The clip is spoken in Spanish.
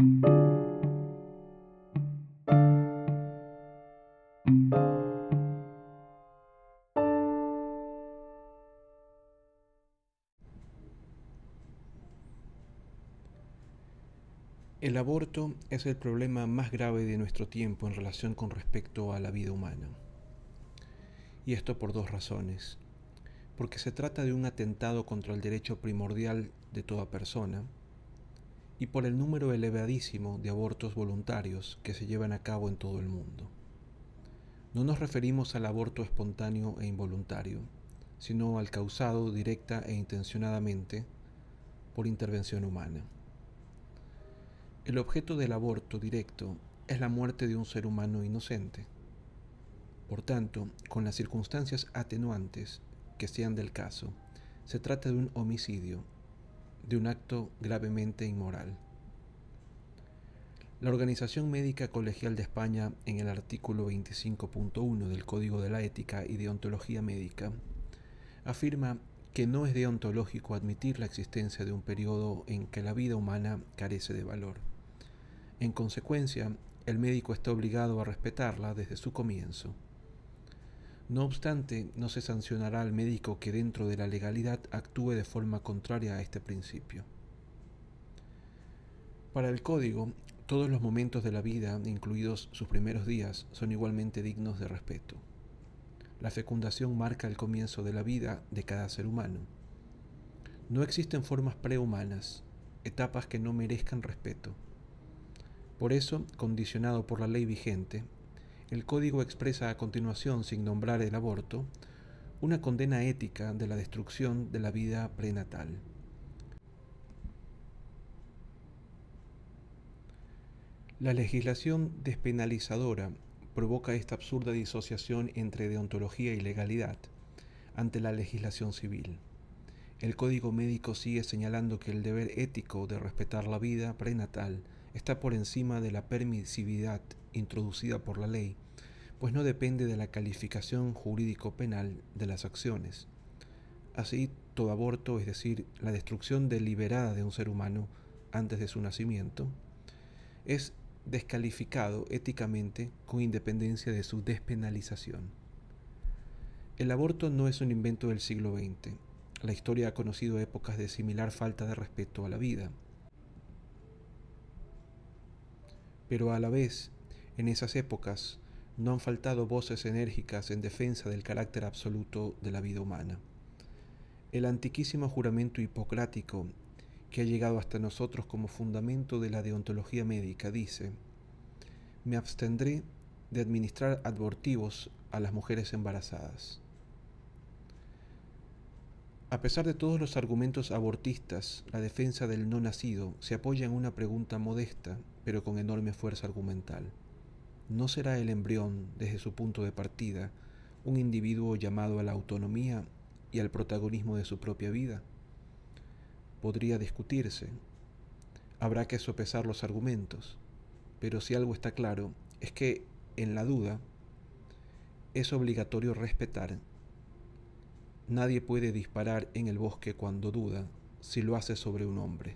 El aborto es el problema más grave de nuestro tiempo en relación con respecto a la vida humana. Y esto por dos razones. Porque se trata de un atentado contra el derecho primordial de toda persona y por el número elevadísimo de abortos voluntarios que se llevan a cabo en todo el mundo. No nos referimos al aborto espontáneo e involuntario, sino al causado directa e intencionadamente por intervención humana. El objeto del aborto directo es la muerte de un ser humano inocente. Por tanto, con las circunstancias atenuantes que sean del caso, se trata de un homicidio, de un acto gravemente inmoral. La Organización Médica Colegial de España, en el artículo 25.1 del Código de la Ética y Deontología Médica, afirma que no es deontológico admitir la existencia de un periodo en que la vida humana carece de valor. En consecuencia, el médico está obligado a respetarla desde su comienzo. No obstante, no se sancionará al médico que dentro de la legalidad actúe de forma contraria a este principio. Para el código, todos los momentos de la vida, incluidos sus primeros días, son igualmente dignos de respeto. La fecundación marca el comienzo de la vida de cada ser humano. No existen formas prehumanas, etapas que no merezcan respeto. Por eso, condicionado por la ley vigente, el código expresa a continuación, sin nombrar el aborto, una condena ética de la destrucción de la vida prenatal. La legislación despenalizadora provoca esta absurda disociación entre deontología y legalidad ante la legislación civil. El Código Médico sigue señalando que el deber ético de respetar la vida prenatal está por encima de la permisividad introducida por la ley, pues no depende de la calificación jurídico-penal de las acciones. Así, todo aborto, es decir, la destrucción deliberada de un ser humano antes de su nacimiento, es descalificado éticamente con independencia de su despenalización. El aborto no es un invento del siglo XX. La historia ha conocido épocas de similar falta de respeto a la vida. Pero a la vez, en esas épocas, no han faltado voces enérgicas en defensa del carácter absoluto de la vida humana. El antiquísimo juramento hipocrático, que ha llegado hasta nosotros como fundamento de la deontología médica, dice, me abstendré de administrar abortivos a las mujeres embarazadas. A pesar de todos los argumentos abortistas, la defensa del no nacido se apoya en una pregunta modesta, pero con enorme fuerza argumental. ¿No será el embrión, desde su punto de partida, un individuo llamado a la autonomía y al protagonismo de su propia vida? Podría discutirse. Habrá que sopesar los argumentos. Pero si algo está claro, es que, en la duda, es obligatorio respetar Nadie puede disparar en el bosque cuando duda si lo hace sobre un hombre.